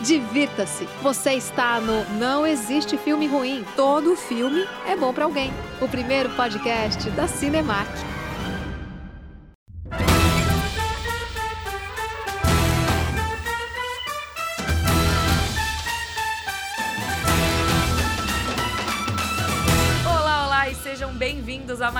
divirta-se. Você está no Não Existe Filme Ruim. Todo filme é bom para alguém. O primeiro podcast da Cinemark.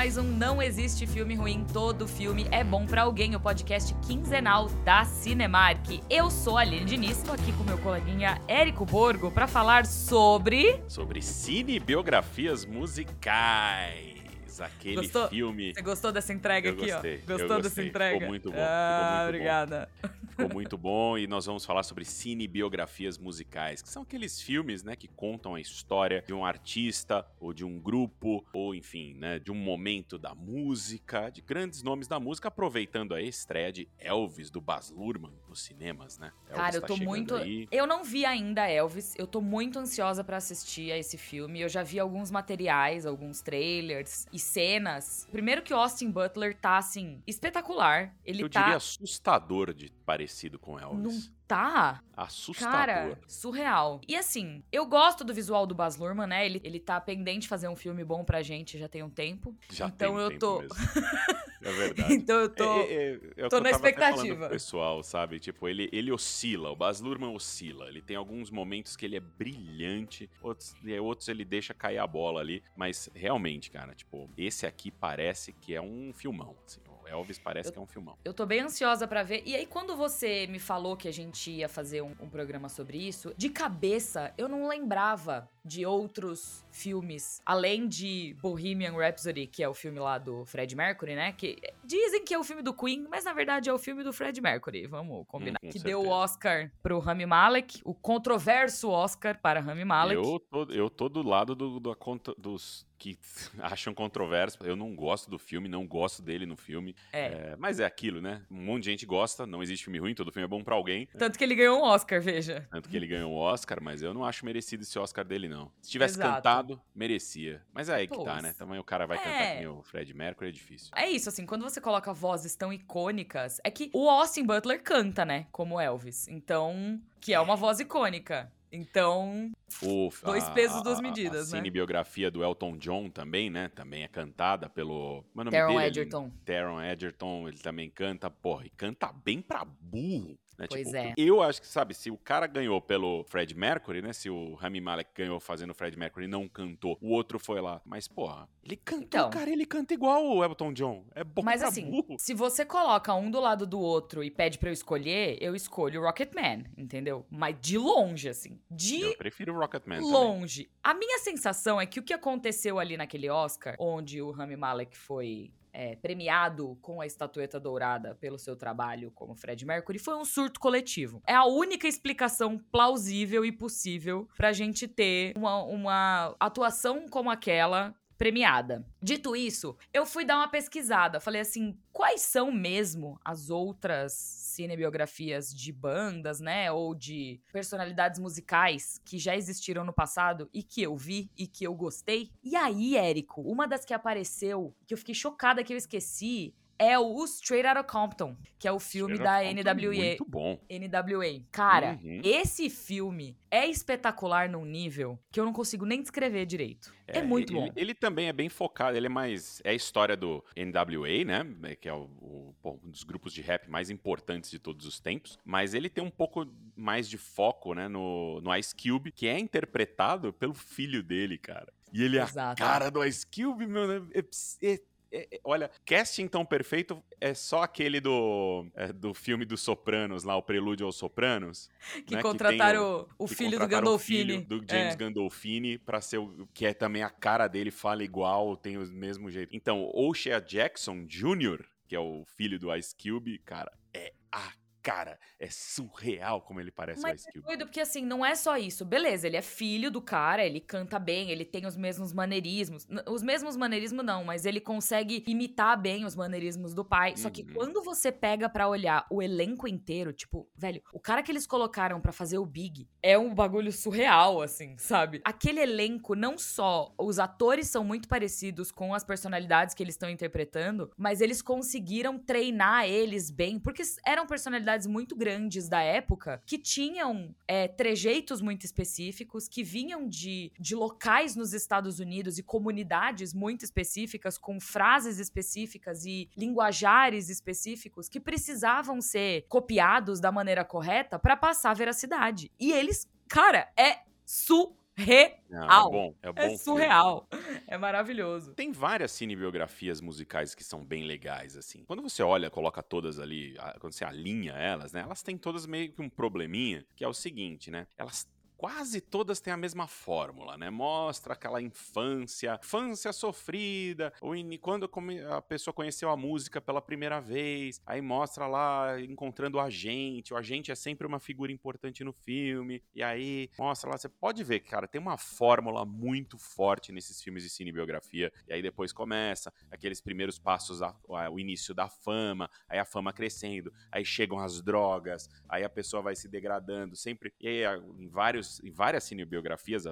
Mais um Não Existe Filme Ruim, todo filme é bom para alguém, o podcast quinzenal da Cinemark. Eu sou a Aline Diniz, estou aqui com meu coleguinha Érico Borgo para falar sobre... Sobre cinebiografias musicais aquele gostou? filme. Você gostou dessa entrega eu aqui, gostei, ó? Gostou dessa entrega? Ficou muito bom. Ah, muito obrigada. Bom. Ficou muito bom e nós vamos falar sobre cinebiografias musicais, que são aqueles filmes, né, que contam a história de um artista ou de um grupo ou enfim, né, de um momento da música, de grandes nomes da música, aproveitando a estreia de Elvis do Baz Luhrmann nos cinemas, né? Elvis Cara, eu tá tô muito, aí. eu não vi ainda Elvis, eu tô muito ansiosa para assistir a esse filme. Eu já vi alguns materiais, alguns trailers e cenas. Primeiro que Austin Butler tá assim espetacular. Ele eu tá diria assustador de parecido com Elvis. Não tá? Assustador. Cara, surreal. E assim, eu gosto do visual do Baz Luhrmann, né? Ele, ele tá pendente de fazer um filme bom pra gente já tem um tempo. Já então tem eu tempo tô. é verdade. então eu tô. É, é, é, tô na expectativa. pessoal, sabe? Tipo, ele, ele oscila. O Baz Luhrmann oscila. Ele tem alguns momentos que ele é brilhante, outros, outros ele deixa cair a bola ali. Mas realmente, cara, tipo, esse aqui parece que é um filmão. Assim, Elvis parece eu, que é um filmão. Eu tô bem ansiosa para ver. E aí, quando você me falou que a gente ia fazer um, um programa sobre isso, de cabeça, eu não lembrava de outros filmes, além de Bohemian Rhapsody, que é o filme lá do Fred Mercury, né? Que dizem que é o filme do Queen, mas na verdade é o filme do Fred Mercury, vamos combinar. Hum, que certeza. deu o Oscar pro Rami Malek, o controverso Oscar para Rami Malek. Eu tô, eu tô do lado do, do, dos que acham controverso. Eu não gosto do filme, não gosto dele no filme. É. é. Mas é aquilo, né? Um monte de gente gosta, não existe filme ruim, todo filme é bom para alguém. Tanto que ele ganhou um Oscar, veja. Tanto que ele ganhou um Oscar, mas eu não acho merecido esse Oscar dele, não. Se tivesse Exato. cantado, merecia. Mas é aí que Pô, tá, né? Também o cara vai é. cantar que nem o Fred Mercury, é difícil. É isso, assim, quando você coloca vozes tão icônicas, é que o Austin Butler canta, né? Como Elvis. Então, que é uma voz icônica. Então, o, dois a, pesos, duas a, medidas, a né? cinebiografia do Elton John também, né? Também é cantada pelo... Meu nome Taron dele, Egerton. Ele, Taron Egerton, ele também canta, porra, e canta bem pra burro. Né? Pois tipo, é. Eu acho que, sabe, se o cara ganhou pelo Fred Mercury, né? Se o Rami Malek ganhou fazendo o Fred Mercury e não cantou, o outro foi lá. Mas, porra, ele cantou, Então. cara, ele canta igual o Elton John. É bom Mas pra assim, burro. se você coloca um do lado do outro e pede pra eu escolher, eu escolho o Rocketman, entendeu? Mas de longe, assim. De Eu prefiro o Rocketman também. longe. A minha sensação é que o que aconteceu ali naquele Oscar, onde o Rami Malek foi é, premiado com a estatueta dourada pelo seu trabalho como Fred Mercury, foi um surto coletivo. É a única explicação plausível e possível pra gente ter uma, uma atuação como aquela premiada. Dito isso, eu fui dar uma pesquisada. Falei assim, quais são mesmo as outras cinebiografias de bandas, né, ou de personalidades musicais que já existiram no passado e que eu vi e que eu gostei? E aí, Érico, uma das que apareceu, que eu fiquei chocada que eu esqueci, é o Straight Outta Compton, que é o filme Straight da Compton é NWA. Muito bom. NWA. Cara, Uhum. esse filme é espetacular num nível que eu não consigo nem descrever direito. É, muito ele, bom. Ele também é bem focado, ele é mais. É a história do NWA, né? é, Que é o, o- um dos grupos de rap mais importantes de todos os tempos. Mas ele tem um pouco mais de foco, né? No, no Ice Cube, que é interpretado pelo filho dele, cara. E ele é a Exato. cara do Ice Cube, meu. né? É- é- é- é- olha, casting tão perfeito é só aquele do, é, do filme dos Sopranos, lá, o Prelúdio aos Sopranos. Que né, contrataram tem o, que filho do contrataram Gandolfini. O filho do James É. Gandolfini pra ser o que é também a cara dele, fala igual, tem o mesmo jeito. Então, O'Shea Jackson Jr., que é o filho do Ice Cube, cara, é a cara, é surreal como ele parece o Mas Ice é Cube. doido, porque assim, não é só isso. Beleza, ele é filho do cara, ele canta bem, ele tem os mesmos maneirismos. Os mesmos maneirismos não, mas ele consegue imitar bem os maneirismos do pai. Só que Uhum. quando você pega pra olhar o elenco inteiro, tipo, velho, o cara que eles colocaram pra fazer o Big é um bagulho surreal, assim, sabe? Aquele elenco, não só os atores são muito parecidos com as personalidades que eles estão interpretando, mas eles conseguiram treinar eles bem, porque eram personalidades muito grandes da época que tinham é, trejeitos muito específicos, que vinham de, de locais nos Estados Unidos e comunidades muito específicas, com frases específicas e linguajares específicos que precisavam ser copiados da maneira correta para passar veracidade. E eles, cara, é su real. Não, é bom, é bom. É surreal. É maravilhoso. Tem várias cinebiografias musicais que são bem legais, assim. Quando você olha, coloca todas ali, quando você alinha elas, né? Elas têm todas meio que um probleminha, que é o seguinte, né? Elas quase todas têm a mesma fórmula, né? Mostra aquela infância, infância sofrida, ou quando a pessoa conheceu a música pela primeira vez, aí mostra lá encontrando o agente, o agente é sempre uma figura importante no filme, e aí mostra lá, você pode ver, cara, tem uma fórmula muito forte nesses filmes de cinebiografia, e aí depois começa aqueles primeiros passos, o início da fama, aí a fama crescendo, aí chegam as drogas, aí a pessoa vai se degradando, sempre, e aí em vários em várias cinebiografias,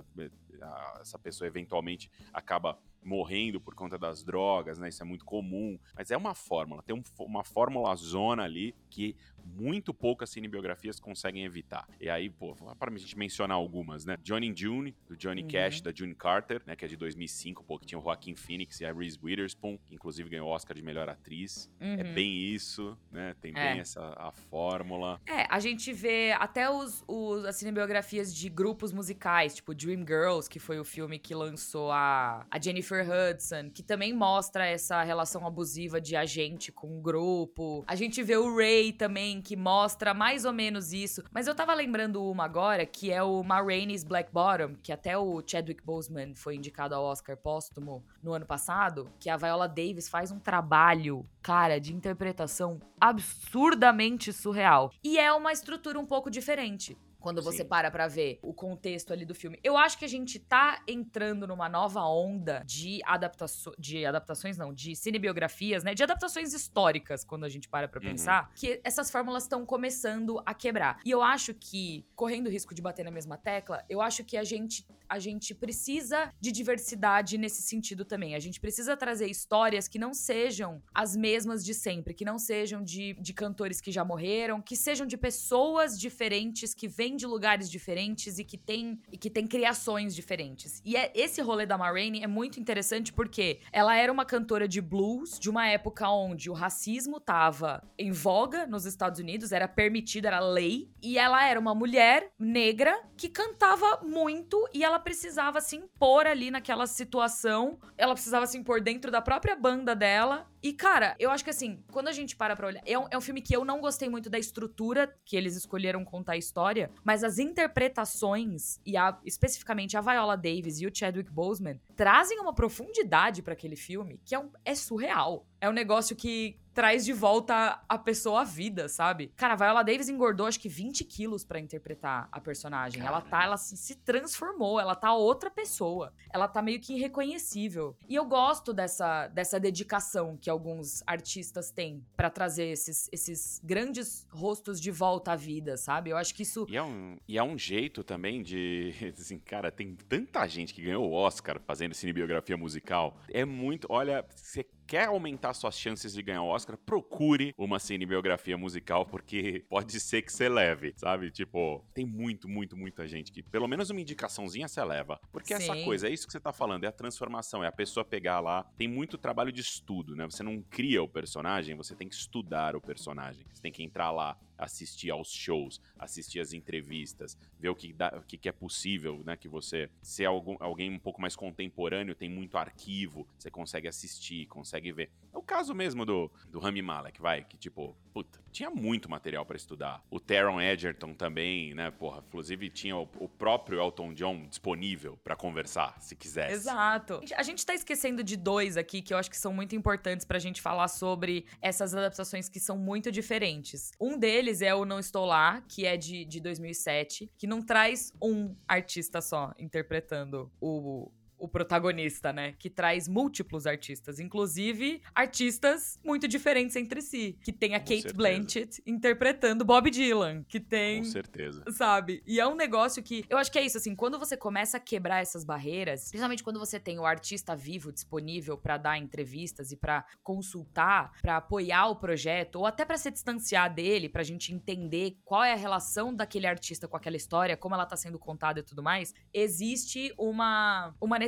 a, essa pessoa eventualmente acaba morrendo por conta das drogas, né? Isso é muito comum. Mas é uma fórmula, tem um, uma fórmula zona ali que muito poucas cinebiografias conseguem evitar. E aí, pô, para a gente mencionar algumas, né? Johnny June, do Johnny uhum. Cash, da June Carter, né? Que é de 2005, pô, que tinha o Joaquin Phoenix e a Reese Witherspoon, que inclusive ganhou o Oscar de melhor atriz. É uhum. É bem isso, né? Tem é. bem essa a fórmula. É, a gente vê até os, os, as cinebiografias de grupos musicais, tipo Dream Girls, que foi o filme que lançou a, a Jennifer Hudson, que também mostra essa relação abusiva de agente com o grupo. A gente vê o Ray também, que mostra mais ou menos isso. Mas eu tava lembrando uma agora, que é o Ma Rainey's Black Bottom, que até o Chadwick Boseman foi indicado ao Oscar póstumo no ano passado, que a Viola Davis faz um trabalho, cara, de interpretação absurdamente surreal. E é uma estrutura um pouco diferente quando você Sim. para pra ver o contexto ali do filme. Eu acho que a gente tá entrando numa nova onda de, adaptações, de adaptações, não, de cinebiografias, né? De adaptações históricas, quando a gente para pra uhum. pensar, que essas fórmulas estão começando a quebrar. E eu acho que, correndo o risco de bater na mesma tecla, eu acho que a gente, a gente precisa de diversidade nesse sentido também. A gente precisa trazer histórias que não sejam as mesmas de sempre, que não sejam de, de cantores que já morreram, que sejam de pessoas diferentes que vêm de lugares diferentes e que tem, e que tem criações diferentes. E é, esse rolê da Ma Rainey é muito interessante porque ela era uma cantora de blues de uma época onde o racismo tava em voga nos Estados Unidos, era permitido, era lei, e ela era uma mulher negra que cantava muito e ela precisava se impor ali naquela situação, ela precisava se impor dentro da própria banda dela e, cara, eu acho que assim, quando a gente para pra olhar. É um, é um filme que eu não gostei muito da estrutura que eles escolheram contar a história, mas as interpretações, e a, especificamente a Viola Davis e o Chadwick Boseman, trazem uma profundidade para aquele filme que é, um, é surreal. É um negócio que traz de volta a pessoa à vida, sabe? Cara, a Viola Davis engordou acho que 20 quilos para interpretar a personagem. Ela tá, ela se transformou, ela tá outra pessoa. Ela tá meio que irreconhecível. E eu gosto dessa, dessa dedicação que alguns artistas têm para trazer esses, esses grandes rostos de volta à vida, sabe? Eu acho que isso. E é um, e é um jeito também de. Assim, cara, tem tanta gente que ganhou o Oscar fazendo cinebiografia musical. É muito. Olha, você quer aumentar suas chances de ganhar o Oscar, procure uma cinebiografia musical, porque pode ser que você leve, sabe? Tipo, tem muito, muito, muita gente que pelo menos uma indicaçãozinha você leva. Porque Sim. essa coisa, é isso que você tá falando, é a transformação, é a pessoa pegar lá. Tem muito trabalho de estudo, né? Você não cria o personagem, você tem que estudar o personagem. Você tem que entrar lá, assistir aos shows, assistir às entrevistas, ver o que, dá, o que, é possível, né? Que você, se é algum, alguém um pouco mais contemporâneo, tem muito arquivo, você consegue assistir, consegue ver. É o caso mesmo do, do Rami Malek, vai, que tipo, puta, tinha muito material para estudar. O Taron Egerton também, né, porra, inclusive tinha o, o próprio Elton John disponível para conversar, se quisesse. Exato. A gente tá esquecendo de dois aqui que eu acho que são muito importantes pra gente falar sobre essas adaptações que são muito diferentes. Um deles é o Não Estou Lá, que é de, de 2007, que não traz um artista só interpretando o o protagonista, né? Que traz múltiplos artistas, inclusive artistas muito diferentes entre si. Que tem a Com Kate certeza. Blanchett interpretando Bob Dylan, que tem Com certeza. sabe? E é um negócio que eu acho que é isso assim, quando você começa a quebrar essas barreiras, principalmente quando você tem o artista vivo disponível pra dar entrevistas e pra consultar, pra apoiar o projeto ou até pra se distanciar dele, pra gente entender qual é a relação daquele artista com aquela história, como ela tá sendo contada e tudo mais, existe uma uma necessidade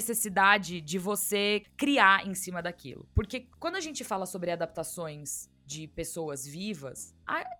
de você criar em cima daquilo. Porque quando a gente fala sobre adaptações de pessoas vivas,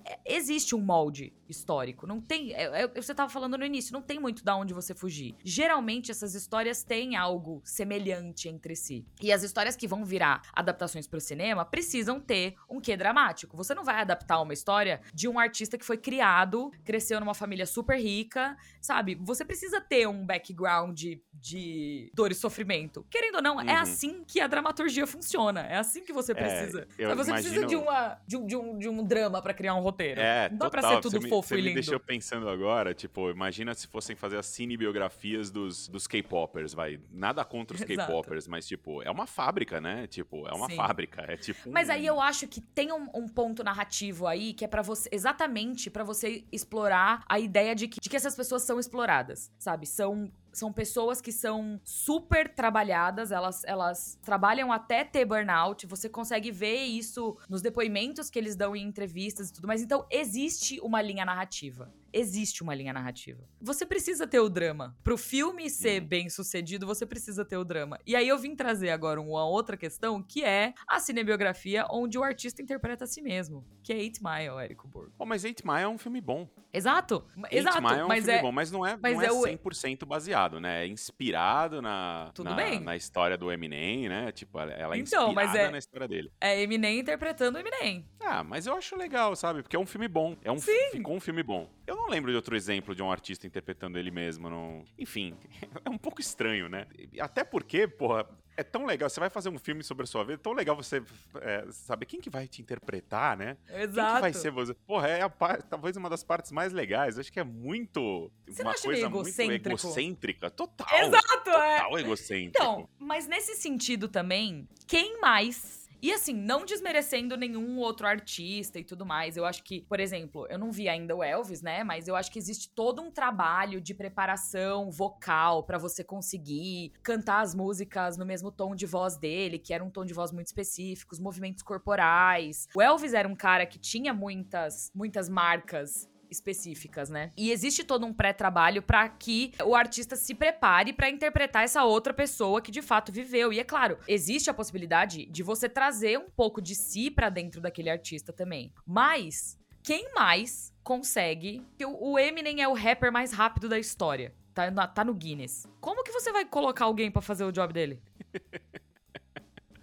é- existe um molde histórico. Não tem. É, é, você tava falando no início, não tem muito da onde você fugir. Geralmente, essas histórias têm algo semelhante entre si. E as histórias que vão virar adaptações pro cinema precisam ter um quê dramático. Você não vai adaptar uma história de um artista que foi criado, cresceu numa família super rica, sabe? Você precisa ter um background de, de dor e sofrimento. Querendo ou não, é Uhum. assim que a dramaturgia funciona. É assim que você precisa. eu Sabe, você precisa imagino- de, uma, de, um, de, um, de um drama pra criar um roteiro. É, não dá pra total. ser tudo Você me- fofo você e me lindo. deixou pensando agora, tipo, imagina se fossem fazer as cinebiografias dos, dos K-popers, vai. Nada contra os. K-popers, mas, tipo, é uma fábrica, né? Tipo, é uma Sim. fábrica. É tipo. Mas um- aí eu acho que tem um, um ponto narrativo aí que é para você exatamente pra você explorar a ideia de que, de que essas pessoas são exploradas, sabe? São são pessoas que são super trabalhadas, elas, elas trabalham até ter burnout, você consegue ver isso nos depoimentos que eles dão em entrevistas e tudo mais. Então, existe uma linha narrativa. Existe uma linha narrativa. Você precisa ter o drama. Pro filme ser Uhum. bem sucedido, você precisa ter o drama. E aí eu vim trazer agora uma outra questão, que é a cinebiografia onde o artista interpreta a si mesmo. Que é Eight Mile, Érico Borgo. Pô, mas Eight Mile é um filme bom. Exato. Eight Exato. Mile é um mas filme é. bom, mas não é, mas não é, é o- 100% baseado, né? É inspirado na, Tudo na, bem. na história do Eminem, né? Tipo, ela é Então, inspirada é- na história dele. É Eminem interpretando Eminem. Ah, mas eu acho legal, sabe? Porque é um filme bom. É um Sim. Ficou um filme bom. Eu não lembro de outro exemplo de um artista interpretando ele mesmo. Não... Enfim, é um pouco estranho, né? Até porque, porra, é tão legal. Você vai fazer um filme sobre a sua vida, é tão legal você é, saber quem que vai te interpretar, né? Exato. Quem que vai ser você? Porra, é a par- talvez uma das partes mais legais. Eu acho que é muito. Você uma não acha coisa meio muito egocêntrico? egocêntrica. Total. Exato, é. Total egocêntrico. Então, mas nesse sentido também, quem mais? E assim, não desmerecendo nenhum outro artista e tudo mais. Eu acho que, por exemplo, eu não vi ainda o Elvis, né? Mas eu acho que existe todo um trabalho de preparação vocal pra você conseguir cantar as músicas no mesmo tom de voz dele, que era um tom de voz muito específico, os movimentos corporais. O Elvis era um cara que tinha muitas, muitas marcas específicas, né? E existe todo um pré-trabalho pra que o artista se prepare pra interpretar essa outra pessoa que de fato viveu. E é claro, existe a possibilidade de você trazer um pouco de si pra dentro daquele artista também. Mas quem mais consegue? O Eminem é o rapper mais rápido da história. Tá, na- tá no Guinness. Como que você vai colocar alguém pra fazer o job dele?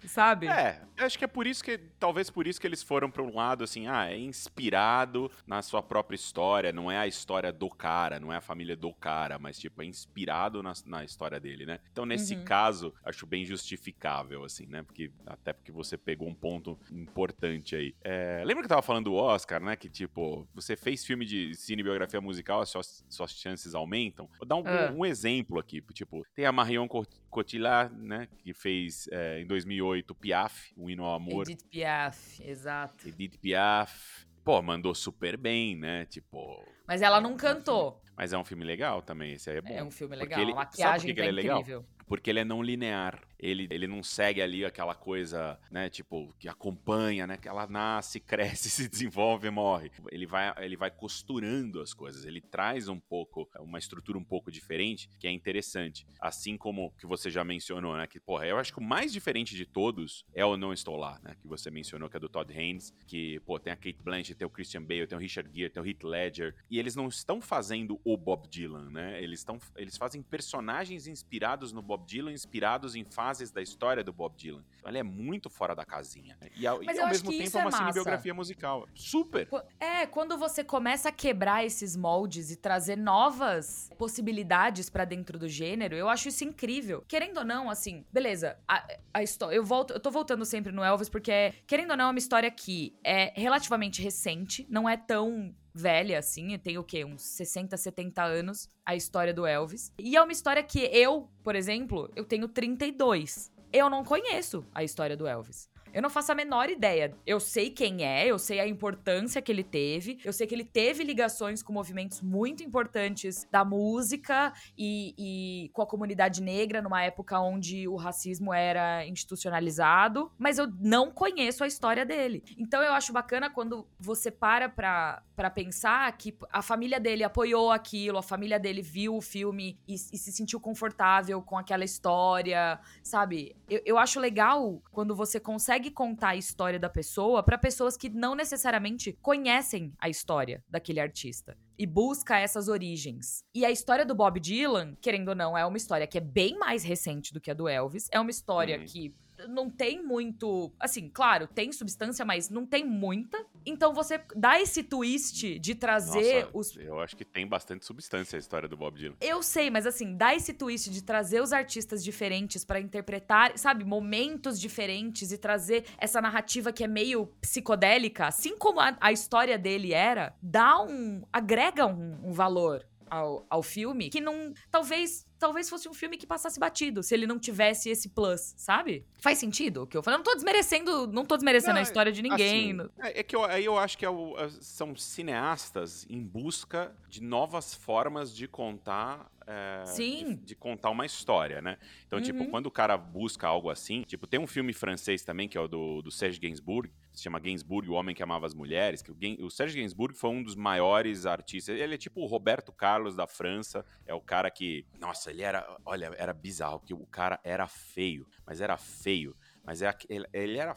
Sabe? É, acho que é por isso que, talvez por isso que eles foram pra um lado assim, ah, é inspirado na sua própria história, não é a história do cara, não é a família do cara, mas tipo, é inspirado na, na história dele, né? Então, nesse Uhum. caso, acho bem justificável, assim, né? Porque, até porque você pegou um ponto importante aí. É, lembra que eu tava falando do Oscar, né? Que tipo, você fez filme de cinebiografia musical, as suas, suas chances aumentam. Vou dar um, Ah. um exemplo aqui, tipo, tem a Marion Cot- Cotillard, né? Que fez é, em 2008 Piaf, um hino ao amor. Edith Piaf, exato. Edith Piaf. Pô, mandou super bem, né? Tipo. Mas ela não cantou. Mas é um filme legal também, esse aí é bom. É um filme legal. ele- a sabe por maquiagem que que tá ele é legal? Porque ele é não linear. Ele, ele não segue ali aquela coisa, né? Tipo, que acompanha, né? Que ela nasce, cresce, se desenvolve morre. Ele vai, ele vai costurando as coisas. Ele traz um pouco, uma estrutura um pouco diferente, que é interessante. Assim como que você já mencionou, né? Que, porra, eu acho que o mais diferente de todos é o Não Estou Lá, né? Que você mencionou, que é do Todd Haynes. Que, pô, tem a Kate Blanchett, tem o Christian Bale, tem o Richard Gere, tem o Heath Ledger. E eles não estão fazendo o Bob Dylan, né? Eles, estão, eles fazem personagens inspirados no Bob Dylan, inspirados em fases da história do Bob Dylan. Então ele é muito fora da casinha. né? E, ao, Mas e ao mesmo tempo é é uma massa. cinebiografia musical. Super! É, quando você começa a quebrar esses moldes e trazer novas possibilidades pra dentro do gênero, eu acho isso incrível. Querendo ou não, assim, beleza, a, a história. Eu volto, eu tô voltando sempre no Elvis, porque, querendo ou não, é uma história que é relativamente recente, não é tão velha, assim, tem o quê? Uns 60, 70 anos, a história do Elvis. E é uma história que eu, por exemplo, eu tenho 32. Eu não conheço a história do Elvis. Eu não faço a menor ideia. Eu sei quem é, eu sei a importância que ele teve, eu sei que ele teve ligações com movimentos muito importantes da música e, e com a comunidade negra numa época onde o racismo era institucionalizado, mas eu não conheço a história dele. Então eu acho bacana quando você para pra, pra pensar que a família dele apoiou aquilo, a família dele viu o filme e, e se sentiu confortável com aquela história, sabe? Eu, eu acho legal quando você consegue consegue contar a história da pessoa para pessoas que não necessariamente conhecem a história daquele artista e busca essas origens. E a história do Bob Dylan, querendo ou não, é uma história que é bem mais recente do que a do Elvis, é uma história uhum. que não tem muito. Assim, claro, tem substância, mas não tem muita. Então você dá esse twist de trazer Nossa, os. Eu acho que tem bastante substância a história do Bob Dylan. Eu sei, mas assim, dá esse twist de trazer os artistas diferentes para interpretar, sabe, momentos diferentes e trazer essa narrativa que é meio psicodélica, assim como a, a história dele era, dá um. agrega um, um valor ao, ao filme que não. Talvez talvez fosse um filme que passasse batido se ele não tivesse esse plus, sabe? Faz sentido o que eu falei? Eu não tô desmerecendo, não tô desmerecendo não, a história de ninguém. Assim, é, é, que eu, aí eu acho que é o, são cineastas em busca de novas formas de contar é, Sim. De, de, contar uma história, né? Então, tipo, uhum. tipo, quando o cara busca algo assim, tipo, tem um filme francês também, que é o do, do Serge Gainsbourg, se chama Gainsbourg, o homem que amava as mulheres, que o, o Serge Gainsbourg foi um dos maiores artistas, ele é tipo o Roberto Carlos da França, é o cara que, nossa, ele era, olha, era bizarro, que o cara era feio, mas era feio, mas é, ele, ele era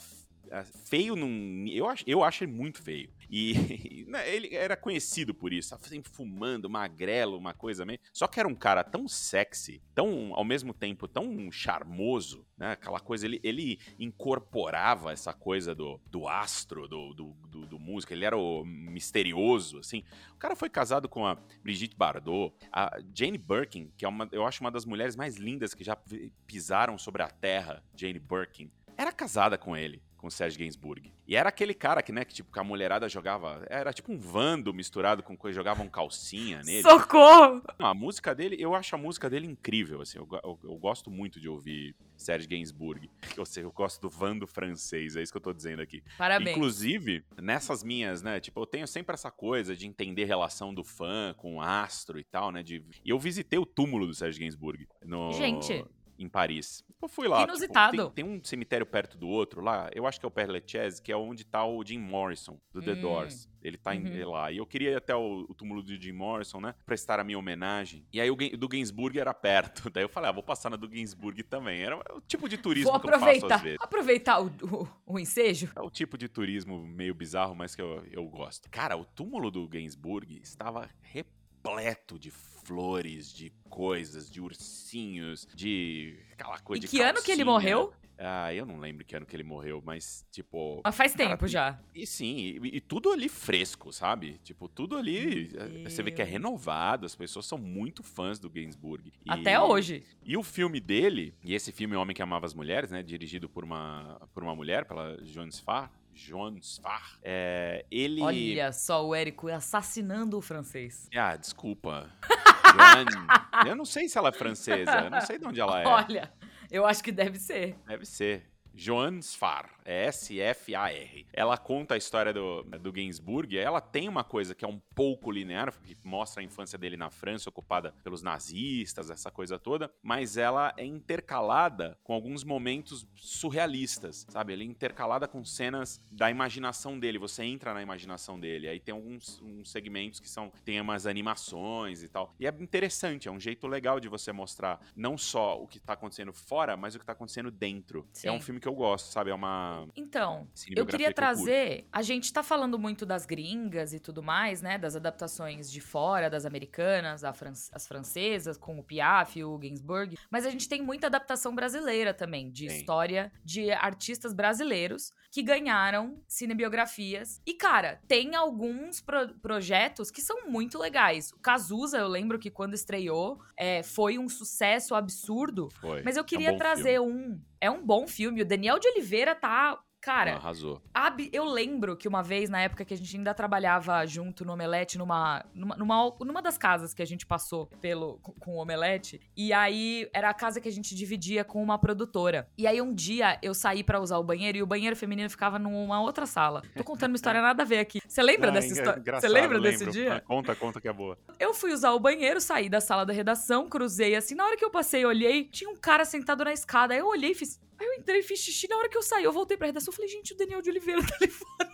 é, feio num. Eu acho, eu acho ele muito feio. E né, ele era conhecido por isso, sempre fumando, magrelo, uma coisa meio. Só que era um cara tão sexy, tão, ao mesmo tempo, tão charmoso, né? Aquela coisa, ele, ele incorporava essa coisa do, do astro, do, do, do, do músico, ele era o misterioso, assim. O cara foi casado com a Brigitte Bardot, a Jane Birkin, que é uma, eu acho uma das mulheres mais lindas que já pisaram sobre a terra, Jane Birkin, era casada com ele com o Serge Gainsbourg. E era aquele cara que, né, que tipo, que a mulherada jogava. Era tipo um vando misturado com coisa, jogavam calcinha nele. Socorro! a música dele, eu acho a música dele incrível, assim. Eu, eu, eu gosto muito de ouvir Serge Gainsbourg. Ou seja, eu gosto do vando francês, é isso que eu tô dizendo aqui. Parabéns. Inclusive, nessas minhas, né, tipo, eu tenho sempre essa coisa de entender relação do fã com o astro e tal, né, de... E eu visitei o túmulo do Serge Gainsbourg. No... Gente em Paris. Eu fui lá. Inusitado. Tipo, tem, tem, um cemitério perto do outro lá, eu acho que é o Père Lachaise, que é onde tá o Jim Morrison, do The hum. Doors. Ele tá uhum. em, lá. E eu queria ir até o, o, túmulo do Jim Morrison, né? Prestar a minha homenagem. E aí o do Gainsbourg era perto. Daí eu falei, ah, vou passar na do Gainsbourg também. Era o tipo de turismo que eu faço às vezes. Aproveitar o, o, o, ensejo. É o tipo de turismo meio bizarro, mas que eu, eu gosto. Cara, o túmulo do Gainsbourg estava repleto de flores, de coisas, de ursinhos, de aquela coisa e de que ano que ele morreu? Ah, eu não lembro que ano que ele morreu, mas, tipo. Mas faz cara, tempo já. E, e sim, e, e, tudo ali fresco, sabe? Tipo, tudo ali. Você vê que é renovado, as pessoas são muito fãs do Gainsbourg. E, Até hoje. E o filme dele, e esse filme O Homem que Amava as Mulheres, né? Dirigido por uma, por uma mulher, pela Joan Sfar, Joan Sfar. É, ele. Olha só o Érico assassinando o francês. Ah, desculpa. eu não sei se ela é francesa. Eu não sei de onde ela é. Olha, eu acho que deve ser. Deve ser. Joan Sfar, é S-F-A-R. Ela conta a história do, do Gainsbourg, ela tem uma coisa que é um pouco linear, que mostra a infância dele na França, ocupada pelos nazistas, essa coisa toda, mas ela é intercalada com alguns momentos surrealistas, sabe? Ela é intercalada com cenas da imaginação dele, você entra na imaginação dele, aí tem alguns segmentos que são, tem umas animações e tal, e é interessante, é um jeito legal de você mostrar não só o que tá acontecendo fora, mas o que tá acontecendo dentro. Sim. É um filme que eu gosto, sabe? É uma. Então, eu queria que trazer. A gente tá falando muito das gringas e tudo mais, né? Das adaptações de fora, das americanas, fran as francesas, com o Piaf, o Gainsbourg. Mas a gente tem muita adaptação brasileira também, de Sim. história de artistas brasileiros que ganharam cinebiografias. E, cara, tem alguns pro projetos que são muito legais. O Cazuza, eu lembro que quando estreou, é, foi um sucesso absurdo. Foi. Mas eu queria é um trazer filme. um é um bom filme. O Daniel de Oliveira tá Cara, Arrasou. Ab- eu lembro que uma vez, na época que a gente ainda trabalhava junto no Omelete, numa, numa, numa, numa das casas que a gente passou pelo, com, com o Omelete, e aí era a casa que a gente dividia com uma produtora. E aí um dia eu saí pra usar o banheiro e o banheiro feminino ficava numa outra sala. Tô contando uma história nada a ver aqui. Você lembra Ah, dessa história? Você lembra desse lembro. dia? Ah, Conta, conta que é boa. Eu fui usar o banheiro, saí da sala da redação, cruzei assim. Na hora que eu passei, olhei, tinha um cara sentado na escada. Aí eu olhei e fiz. Aí eu entrei e fiz xixi. Na hora que eu saí, eu voltei pra redação. Eu falei, gente, o Daniel de Oliveira tá ali fora.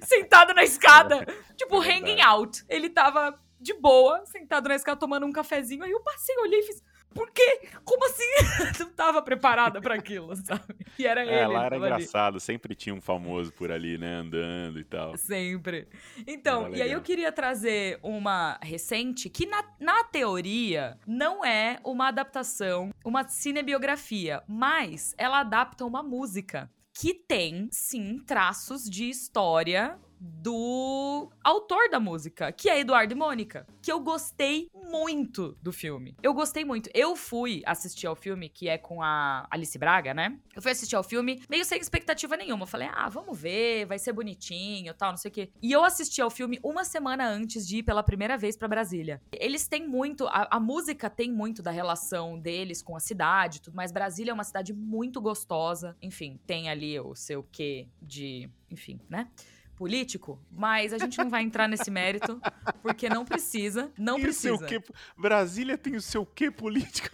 sentado na escada. Tipo, É hanging out. Ele tava de boa, sentado na escada, tomando um cafezinho. Aí eu passei, olhei e fiz. Por quê? Como assim? Não tava preparada pra aquilo, sabe? E era ele. É, ele lá era tava ali. engraçado, sempre tinha um famoso por ali, né, andando e tal. Sempre. Então, e aí eu queria trazer uma recente que, na, na teoria, não é uma adaptação, uma cinebiografia, mas ela adapta uma música que tem, sim, traços de história do autor da música, que é Eduardo e Mônica, que eu gostei muito do filme. Eu gostei muito. Eu fui assistir ao filme, que é com a Alice Braga, né? Eu fui assistir ao filme meio sem expectativa nenhuma. Eu falei, ah, vamos ver, vai ser bonitinho, tal, não sei o quê. E eu assisti ao filme uma semana antes de ir pela primeira vez pra Brasília. Eles têm muito, a, a música tem muito da relação deles com a cidade, e tudo mais. Brasília é uma cidade muito gostosa. Enfim, tem ali o seu quê de, enfim, né? Político, mas a gente não vai entrar nesse mérito, porque não precisa, não E o seu precisa. quê? Brasília tem o seu quê político?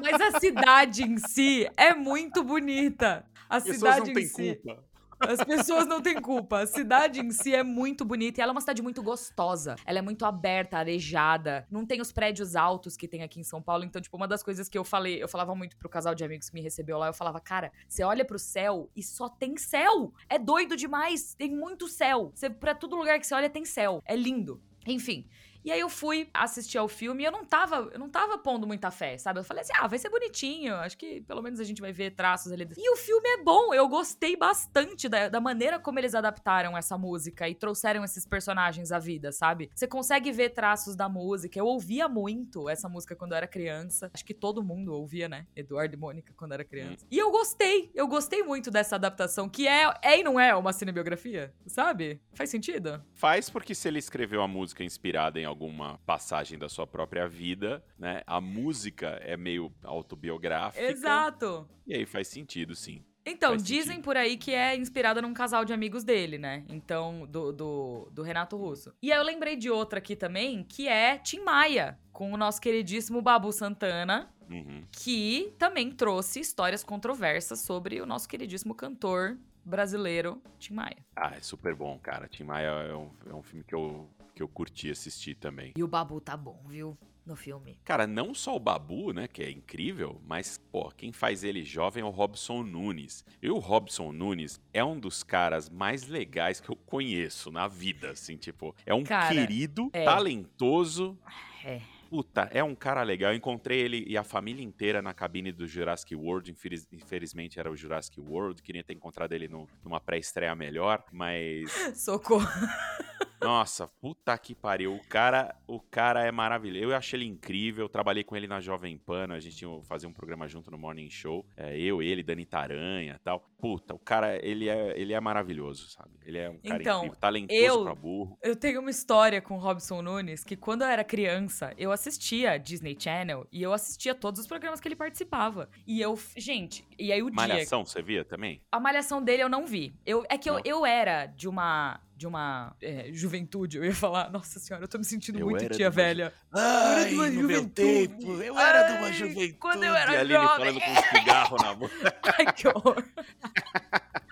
Mas a cidade em si é muito bonita. A pessoas cidade não em si. culpa. As pessoas não têm culpa. A cidade em si é muito bonita e ela é uma cidade muito gostosa. Ela é muito aberta, arejada. Não tem os prédios altos que tem aqui em São Paulo. Então, tipo, uma das coisas que eu falei, eu falava muito pro casal de amigos que me recebeu lá, eu falava, cara, você olha pro céu e só tem céu. É doido demais. Tem muito céu. Você, pra todo lugar que você olha tem céu. É lindo. Enfim. E aí eu fui assistir ao filme e eu não tava, eu não tava pondo muita fé, sabe? Eu falei assim: "Ah, vai ser bonitinho, acho que pelo menos a gente vai ver traços ali". E o filme é bom, eu gostei bastante da, da maneira como eles adaptaram essa música e trouxeram esses personagens à vida, sabe? Você consegue ver traços da música. Eu ouvia muito essa música quando eu era criança. Acho que todo mundo ouvia, né? Eduardo e Mônica quando era criança. E eu gostei, eu gostei muito dessa adaptação, que é, é e não é uma cinebiografia, sabe? Faz sentido? Faz porque se ele escreveu a música inspirada em alguma passagem da sua própria vida, né? A música é meio autobiográfica. Exato. E aí faz sentido, sim. Então, Faz dizem sentido. por aí que é inspirada num casal de amigos dele, né? Então, do, do, do Renato Russo. E aí eu lembrei de outra aqui também, que é Tim Maia, com o nosso queridíssimo Babu Santana, Uhum. que também trouxe histórias controversas sobre o nosso queridíssimo cantor brasileiro, Tim Maia. Ah, é super bom, cara. Tim Maia é um, é um filme que eu, que eu curti assistir também. E o Babu tá bom, viu? No filme. Cara, não só o Babu, né, que é incrível, mas, pô, quem faz ele jovem é o Robson Nunes. E o Robson Nunes é um dos caras mais legais que eu conheço na vida, assim, tipo, é um Cara, querido, é. talentoso. É. Puta, é um cara legal. Eu encontrei ele e a família inteira na cabine do Jurassic World. Infeliz- infelizmente era o Jurassic World. Queria ter encontrado ele no- numa pré-estreia melhor, mas Socorro. Nossa, puta que pariu. O cara, o cara é maravilhoso. Eu achei ele incrível. Eu trabalhei com ele na Jovem Pan. A gente tinha, fazia um programa junto no Morning Show. É, eu, ele, Dani Taranha e tal. Puta, o cara, ele é, ele é maravilhoso, sabe? Ele é um cara Então, incrível. Talentoso eu- pra burro. Eu tenho uma história com o Robson Nunes que quando eu era criança, eu assistia Disney Channel e eu assistia todos os programas que ele participava. E eu, gente, e aí o dia Malhação, você via também? A malhação dele eu não vi. Eu, é que eu, eu era de uma. De uma é, juventude, eu ia falar. Nossa senhora, eu tô me sentindo Eu muito era tia de uma velha. Ai, de uma no meu juventude. tempo, eu era de uma juventude. quando eu era e a Aline jovem. falando com um cigarro na boca. Ai, que horror.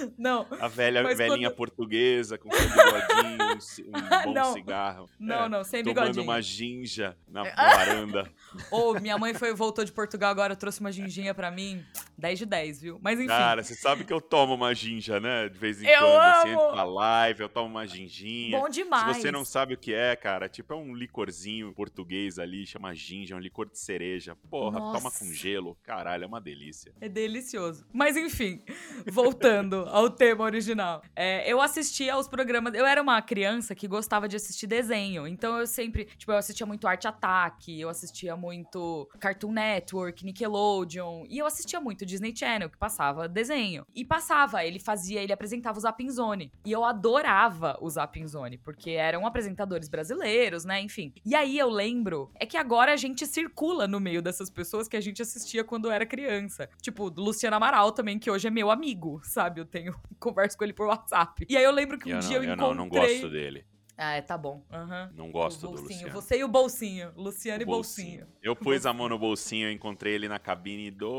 Não, A velha, Mas velhinha quando- portuguesa com seu bigodinho, um um bom Não. cigarro. não, É, não, sem Tomando bigodinho. uma ginja na varanda. Ou minha mãe foi, voltou de Portugal agora, trouxe uma ginginha pra mim. 10 de 10, viu? Mas enfim. Cara, você sabe que eu tomo uma ginja, né? De vez em Eu quando, assim, amo! antes da live, eu tomo uma ginjinha. bom demais. Se você não sabe o que é, cara, tipo, é um licorzinho português ali, chama ginja, é um licor de cereja. Porra, toma Nossa. com gelo. Caralho, é uma delícia. É delicioso. Mas enfim, voltando ao tema original. É, eu assistia aos programas. Eu era uma criança que gostava de assistir desenho. Então eu sempre. Tipo, eu assistia muito Arte Ataque, eu assistia muito Cartoon Network, Nickelodeon. E eu assistia muito Disney Channel, que passava desenho. E passava, ele fazia, ele apresentava o Zapping Zone. E eu adorava o Zapping Zone, porque eram apresentadores brasileiros, né? Enfim. E aí eu lembro, é que agora a gente circula no meio dessas pessoas que a gente assistia quando era criança. Tipo, Luciano Amaral também, que hoje é meu amigo, sabe? Eu tenho converso com ele por WhatsApp. E aí eu lembro que um eu dia não, eu eu encontrei... não, não gosto dele. Ah, é, tá bom. Uhum. Não gosto do bolsinho. Luciano. Você e o bolsinho. Luciano O e bolsinho. Eu pus a mão no bolsinho, eu encontrei ele na cabine do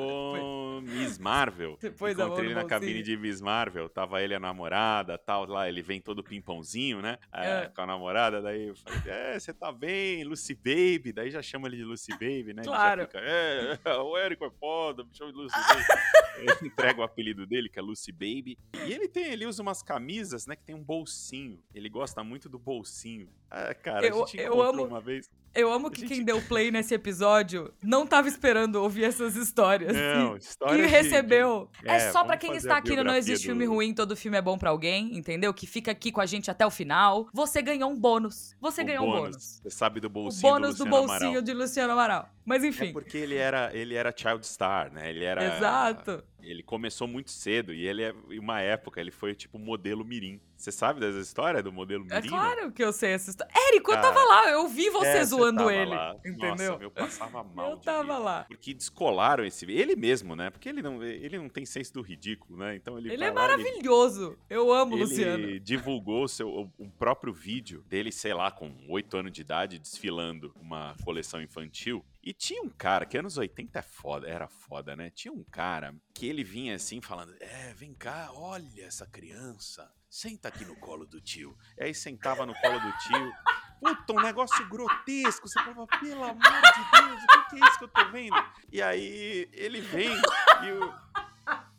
Miss Marvel. Mão encontrei ele na cabine de Miss Marvel. Tava ele a namorada, tal, lá, ele vem todo pimpãozinho, né? É, É. Com a namorada, daí eu falei, é, você tá bem, Lucy Baby. Daí já chama ele de Lucy Baby, né? Ele Claro. fica, é, o Érico é foda, me chama de Lucy Baby. eu entrego o apelido dele, que é Lucy Baby. E ele tem, ele usa umas camisas, né, que tem um bolsinho. Ele gosta muito do bolsinho. Ah, cara, Eu- a gente eu amo- uma vez. Eu amo que Gente- quem deu play nesse episódio não tava esperando ouvir essas histórias. Não, história E recebeu. de- É, só pra vamos quem está aqui no Não Existe do- Filme Ruim, todo filme é bom pra alguém, entendeu? Que fica aqui com a gente até o final. Você ganhou um bônus. Você o ganhou um bônus. Você sabe do O bolsinho bônus do do, bolsinho Amaral. de Luciano Amaral. Mas enfim. É porque ele era, ele era child star, né? Ele era. Exato. Ele começou muito cedo e ele é, em uma época, ele foi tipo modelo mirim. Você sabe dessa história do modelo mirim? É claro que eu sei essa história. Érico, eu Cara, tava lá, eu vi você É, zoando ele. lá. Entendeu? Nossa, eu passava mal. eu tava lá. Porque descolaram esse. Ele mesmo, né? Porque ele não, ele não tem senso do ridículo, né? Então ele. Ele é lá, ele- maravilhoso. Eu amo o Ele Luciano. divulgou seu, o próprio vídeo dele, sei lá, com 8 anos de idade, desfilando uma coleção infantil. E tinha um cara, que anos 80 é foda, era foda, né? Tinha um cara que ele vinha assim falando: É, vem cá, olha essa criança. Senta aqui no colo do tio. E aí sentava no colo do tio. Puta, um negócio grotesco. Você falava, pelo amor de Deus, o que é isso que eu tô vendo? E aí ele vem e o.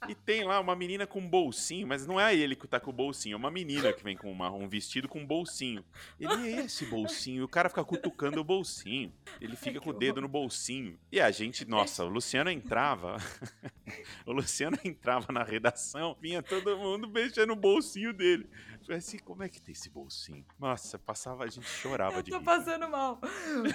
E tem lá uma menina com um bolsinho, mas não é ele que tá com o bolsinho, é uma menina que vem com uma- um vestido com um bolsinho. Ele é esse bolsinho, e o cara fica cutucando o bolsinho. Ele fica com o dedo no bolsinho. E a gente, nossa, o Luciano entrava. o Luciano entrava na redação, vinha todo mundo mexendo no bolsinho dele. Falei assim, como é que tem esse bolsinho? Nossa, passava, a gente chorava Eu de tô rir. passando mal.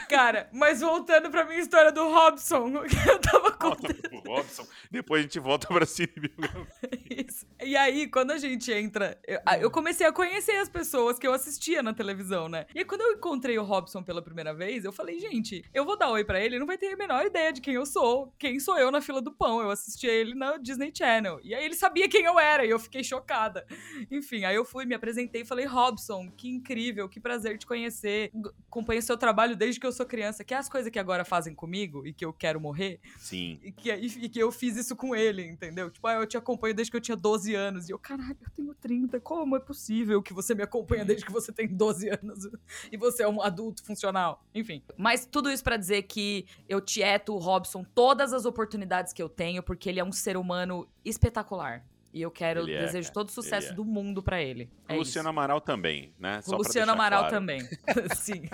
Cara, mas voltando pra minha história do Robson, que eu tava Volta contando. pro Robson, depois a gente volta pra cinebiografia. Isso. E aí, quando a gente entra, eu, eu comecei a conhecer as pessoas que eu assistia na televisão, né? E aí, quando eu encontrei o Robson pela primeira vez, eu falei, gente, eu vou dar oi pra ele, ele não vai ter a menor ideia de quem eu sou. Quem sou eu na fila do pão? Eu assistia ele na Disney Channel. E aí ele sabia quem eu era, e eu fiquei chocada. Enfim, aí eu fui, me apresentei e falei, Robson, que incrível, que prazer te conhecer. Acompanho seu trabalho desde que eu sou criança. Que é as coisas que agora fazem comigo e que eu quero morrer? Sim. E que, e, e que eu fiz isso com ele, entendeu? Tipo, ah, eu te acompanho desde que eu tinha 12 anos. E eu, caralho, eu tenho 30. Como é possível que você me acompanha desde que você tem 12 anos e você é um adulto funcional? Enfim. Mas tudo isso pra dizer que eu tieto o Robson todas as oportunidades que eu tenho, porque ele é um ser humano espetacular. E eu quero, Ele é, desejo todo o sucesso é. do mundo pra ele. O É Luciano isso. Amaral também, né? O Luciano Amaral claro. também. Sim.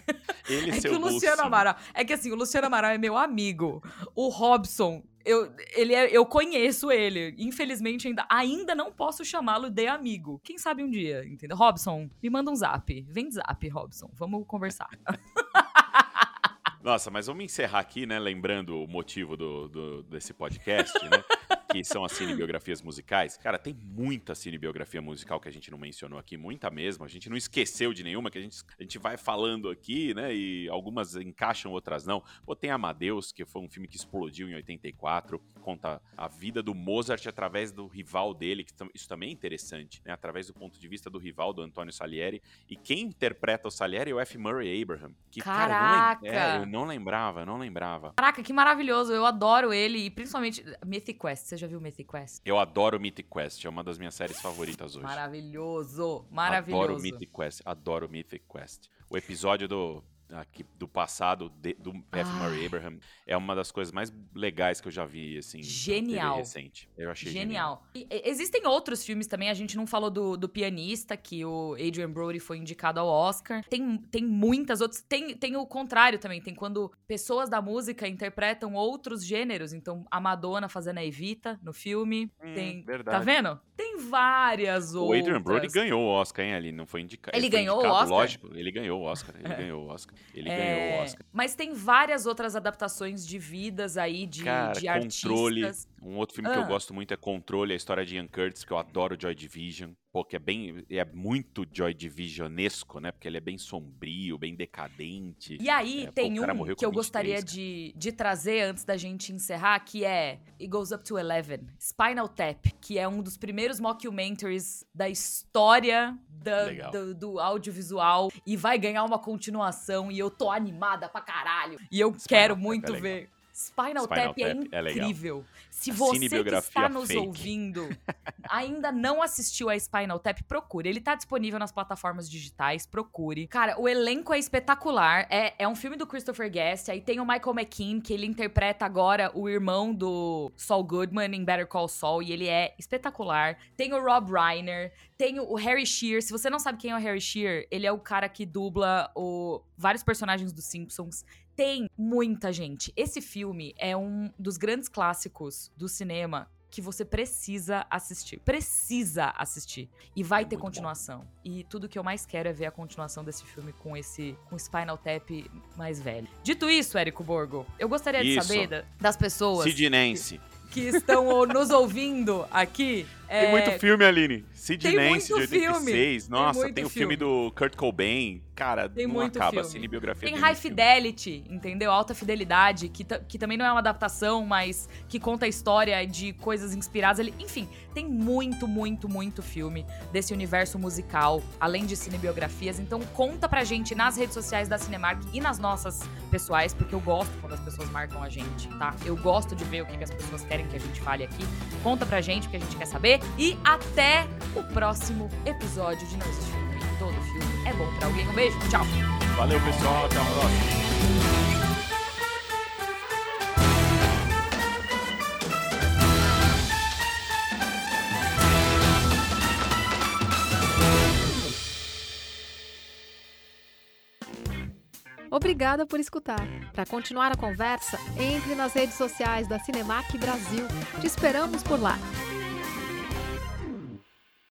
Ele É que o Luciano bolsinho. Amaral. É que assim, o Luciano Amaral é meu amigo. O Robson, eu, ele é- eu conheço ele. Infelizmente, ainda, ainda não posso chamá-lo de amigo. Quem sabe um dia, entendeu? Robson, me manda um zap. Vem zap, Robson. Vamos conversar. Nossa, mas vamos encerrar aqui, né? Lembrando o motivo do, do- desse podcast, né? que são as cinebiografias musicais. Cara, tem muita cinebiografia musical que a gente não mencionou aqui, muita mesmo. A gente não esqueceu de nenhuma, que a gente, a gente vai falando aqui, né? E algumas encaixam, outras não. Pô, tem Amadeus, que foi um filme que explodiu em 84, conta a vida do Mozart através do rival dele, que isso também é interessante, né? Através do ponto de vista do rival, do Antônio Salieri. E quem interpreta o Salieri é o F. Murray Abraham. Que, cara, eu não Caraca! é, eu não lembrava, eu não lembrava. Caraca, que maravilhoso. Eu adoro ele. E principalmente Mythic Quest. Você já viu Mythic Quest? Eu adoro Mythic Quest, é uma das minhas séries favoritas hoje. Maravilhoso. Maravilhoso. Adoro Mythic Quest, adoro Mythic Quest. O episódio do aqui do passado de, do F. Murray Abraham é uma das coisas mais legais que eu já vi, assim. Genial. recente. Eu achei genial. genial. E, existem outros filmes também, a gente não falou do, do pianista, que o Adrian Brody foi indicado ao Oscar. Tem, tem muitas outras. Tem, tem o contrário também, tem quando pessoas da música interpretam outros gêneros. Então, a Madonna fazendo a Evita no filme. Hum, tem. Tá verdade. Tá vendo? Tem várias outras. O Adrian Brody ganhou o Oscar, hein? Ali não foi indicado. Ele, ele ganhou indicado, o Oscar? Lógico, ele ganhou o Oscar. Ele ganhou o Oscar. Ele é... ganhou o Oscar. Mas tem várias outras adaptações de vidas aí, de, Cara, de controle. artistas. Um outro filme ah. que eu ah. gosto muito é Controle, a história de Ian Curtis, que eu adoro Joy Division. Pô, que é bem. É muito Joy Divisionesco, né? Porque ele é bem sombrio, bem decadente. E aí, é, tem pô, um que eu gostaria de, de trazer antes da gente encerrar, que é It Goes Up to Eleven, Spinal Tap, que é um dos primeiros mockumentaries da história da, do, do, audiovisual e vai ganhar uma continuação e eu tô animada pra caralho. E eu Spinal quero muito é ver. Spinal, Spinal Tap, é Tap é incrível. É Se a você que está nos fake. ouvindo ainda não assistiu a Spinal Tap, procure. Ele tá disponível nas plataformas digitais, procure. Cara, o elenco é espetacular. É, é um filme do Christopher Guest. Aí tem o Michael McKean, que ele interpreta agora o irmão do Saul Goodman em Better Call Saul. E ele é espetacular. Tem o Rob Reiner. Tem o Harry Shearer. Se você não sabe quem é o Harry Shearer, ele é o cara que dubla o, vários personagens dos Simpsons tem muita gente. Esse filme é um dos grandes clássicos do cinema que você precisa assistir. Precisa assistir. E vai é ter continuação. Bom. E tudo que eu mais quero é ver a continuação desse filme com esse com Spinal Tap mais velho. Dito isso, Érico Borgo, eu gostaria isso. de saber da, das pessoas. Sidnense. Que, que estão nos ouvindo aqui. Tem é... muito filme, Aline. Sid Nance, de 86. Filme. Nossa, tem, tem o filme do Kurt Cobain. Cara, tem não muito acaba. Filme. Cinebiografia tem, tem High Fidelity, entendeu? Alta Fidelidade, que, que também não é uma adaptação, mas que conta a história de coisas inspiradas ali. Enfim, tem muito, muito, muito filme desse universo musical, além de cinebiografias. Então conta pra gente nas redes sociais da Cinemark e nas nossas pessoais, porque eu gosto quando as pessoas marcam a gente, tá? Eu gosto de ver o que, que as pessoas querem que a gente fale aqui. Conta pra gente, porque a gente quer saber. E até o próximo episódio de Não Existe Filme. Todo filme é bom pra alguém. Um beijo, tchau. Valeu, pessoal. Até a próxima. Obrigada por escutar. Para continuar a conversa, entre nas redes sociais da Cinemac Brasil. Te esperamos por lá.